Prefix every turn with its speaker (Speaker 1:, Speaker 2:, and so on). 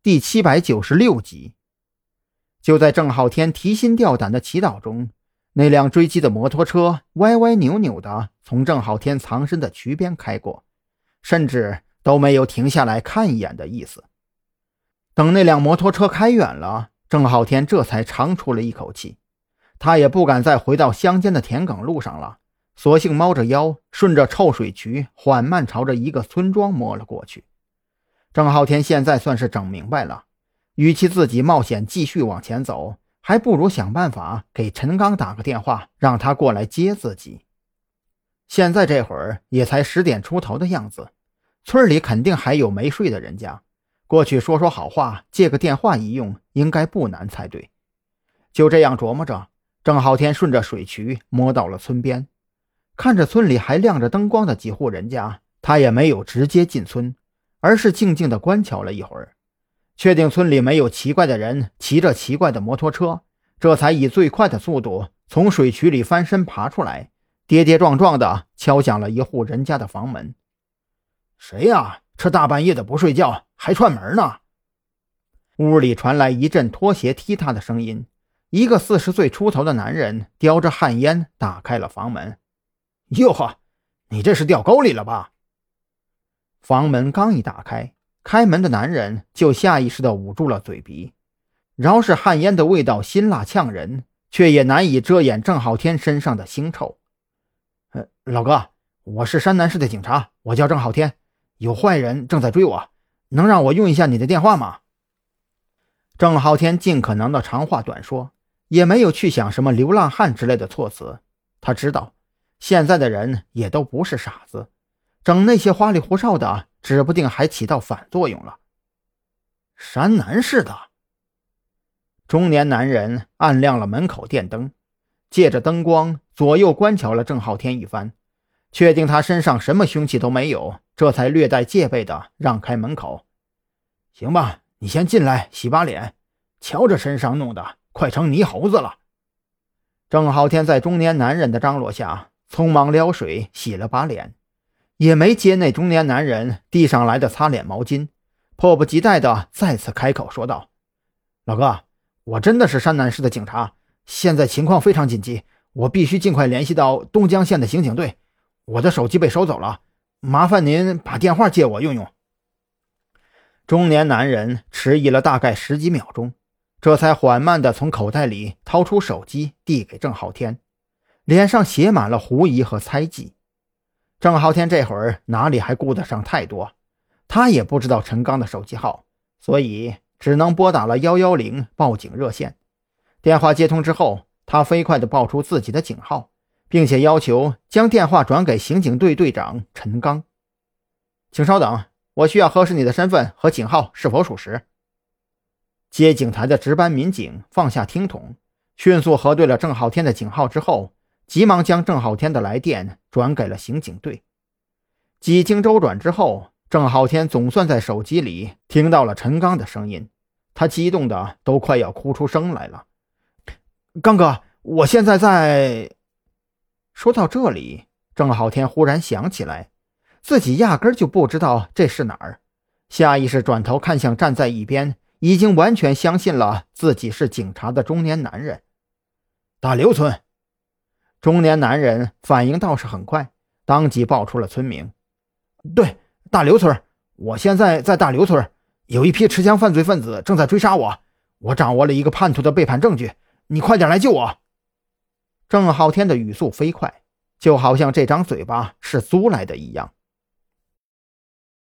Speaker 1: 第七百九十六集。就在郑浩天提心吊胆的祈祷中，那辆追击的摩托车歪歪扭扭的从郑浩天藏身的渠边开过，甚至都没有停下来看一眼的意思。等那辆摩托车开远了，郑浩天这才长出了一口气。他也不敢再回到乡间的田埂路上了，索性猫着腰，顺着臭水渠缓慢朝着一个村庄摸了过去。郑浩天现在算是整明白了。与其自己冒险继续往前走，还不如想办法给陈刚打个电话，让他过来接自己。现在这会儿也才十点出头的样子，村里肯定还有没睡的人家，过去说说好话，借个电话一用，应该不难才对。就这样琢磨着，郑浩天顺着水渠摸到了村边，看着村里还亮着灯光的几户人家，他也没有直接进村，而是静静地观瞧了一会儿。确定村里没有奇怪的人骑着奇怪的摩托车，这才以最快的速度从水渠里翻身爬出来，跌跌撞撞地敲响了一户人家的房门。
Speaker 2: 谁呀？这大半夜的不睡觉还串门呢？
Speaker 1: 屋里传来一阵拖鞋踢踏的声音。一个四十岁出头的男人叼着旱烟打开了房门。
Speaker 2: 哟呵，你这是掉沟里了吧？
Speaker 1: 房门刚一打开。开门的男人就下意识地捂住了嘴鼻，饶是旱烟的味道辛辣呛人，却也难以遮掩郑浩天身上的腥臭。
Speaker 2: 呃，老哥，我是山南市的警察，我叫郑浩天，有坏人正在追我，能让我用一下你的电话吗？
Speaker 1: 郑浩天尽可能的长话短说，也没有去想什么流浪汉之类的措辞。他知道，现在的人也都不是傻子，整那些花里胡哨的。指不定还起到反作用了。
Speaker 2: 山南市的
Speaker 1: 中年男人按亮了门口电灯，借着灯光左右观瞧了郑浩天一番，确定他身上什么凶器都没有，这才略带戒备的让开门口。
Speaker 2: 行吧，你先进来洗把脸，瞧这身上弄的，快成泥猴子了。
Speaker 1: 郑浩天在中年男人的张罗下，匆忙撩水洗了把脸。也没接那中年男人递上来的擦脸毛巾，迫不及待的再次开口说道：“
Speaker 2: 老哥，我真的是山南市的警察，现在情况非常紧急，我必须尽快联系到东江县的刑警队。我的手机被收走了，麻烦您把电话借我用用。”
Speaker 1: 中年男人迟疑了大概十几秒钟，这才缓慢的从口袋里掏出手机递给郑浩天，脸上写满了狐疑和猜忌。郑浩天这会儿哪里还顾得上太多？他也不知道陈刚的手机号，所以只能拨打了幺幺零报警热线。电话接通之后，他飞快地报出自己的警号，并且要求将电话转给刑警队队长陈刚。请稍等，我需要核实你的身份和警号是否属实。接警台的值班民警放下听筒，迅速核对了郑浩天的警号之后。急忙将郑浩天的来电转给了刑警队。几经周转之后，郑浩天总算在手机里听到了陈刚的声音，他激动的都快要哭出声来了。
Speaker 2: 刚哥，我现在在……
Speaker 1: 说到这里，郑浩天忽然想起来，自己压根就不知道这是哪儿，下意识转头看向站在一边、已经完全相信了自己是警察的中年男人——
Speaker 2: 大刘村。
Speaker 1: 中年男人反应倒是很快，当即报出了村名。
Speaker 2: 对，大刘村，我现在在大刘村，有一批持枪犯罪分子正在追杀我，我掌握了一个叛徒的背叛证据，你快点来救我！
Speaker 1: 郑浩天的语速飞快，就好像这张嘴巴是租来的一样。